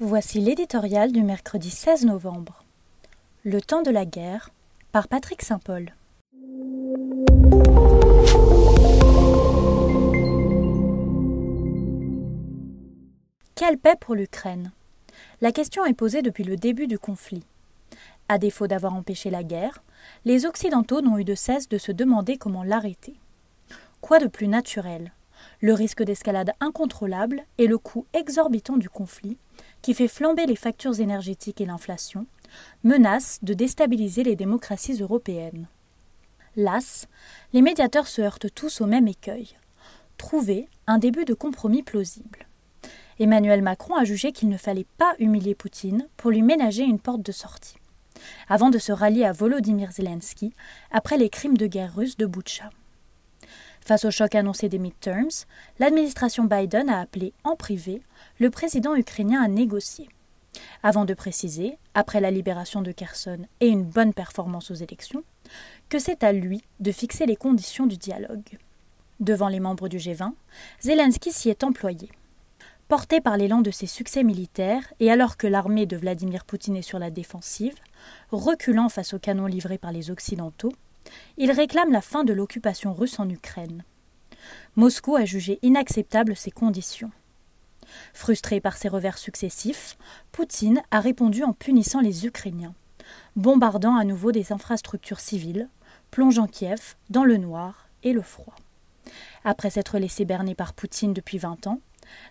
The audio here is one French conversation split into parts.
Voici l'éditorial du mercredi 16 novembre. Le temps de la guerre par Patrick Saint-Paul. Quelle paix pour l'Ukraine? La question est posée depuis le début du conflit. À défaut d'avoir empêché la guerre, les Occidentaux n'ont eu de cesse de se demander comment l'arrêter. Quoi de plus naturel? Le risque d'escalade incontrôlable et le coût exorbitant du conflit? Qui fait flamber les factures énergétiques et l'inflation, menace de déstabiliser les démocraties européennes. Las, les médiateurs se heurtent tous au même écueil trouver un début de compromis plausible. Emmanuel Macron a jugé qu'il ne fallait pas humilier Poutine pour lui ménager une porte de sortie, avant de se rallier à Volodymyr Zelensky après les crimes de guerre russes de Boutcha. Face au choc annoncé des midterms, l'administration Biden a appelé en privé le président ukrainien à négocier. Avant de préciser, après la libération de Kherson et une bonne performance aux élections, que c'est à lui de fixer les conditions du dialogue. Devant les membres du G20, Zelensky s'y est employé. Porté par l'élan de ses succès militaires et alors que l'armée de Vladimir Poutine est sur la défensive, reculant face aux canons livrés par les Occidentaux, il réclame la fin de l'occupation russe en Ukraine. Moscou a jugé inacceptables ces conditions. Frustré par ces revers successifs, Poutine a répondu en punissant les Ukrainiens, bombardant à nouveau des infrastructures civiles, plongeant Kiev dans le noir et le froid. Après s'être laissé berner par Poutine depuis vingt ans,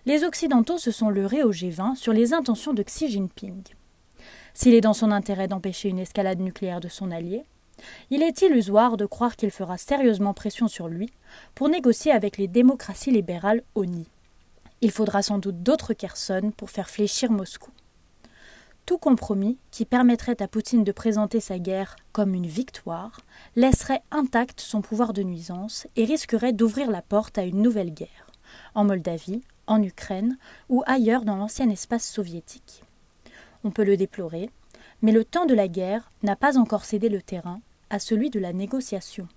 les Occidentaux se sont leurrés au G20 sur les intentions de Xi Jinping. S'il est dans son intérêt d'empêcher une escalade nucléaire de son allié, il est illusoire de croire qu'il fera sérieusement pression sur lui pour négocier avec les démocraties libérales ONI. Il faudra sans doute d'autres Kherson pour faire fléchir Moscou. Tout compromis qui permettrait à Poutine de présenter sa guerre comme une victoire laisserait intact son pouvoir de nuisance et risquerait d'ouvrir la porte à une nouvelle guerre, en Moldavie, en Ukraine ou ailleurs dans l'ancien espace soviétique. On peut le déplorer, mais le temps de la guerre n'a pas encore cédé le terrain à celui de la négociation.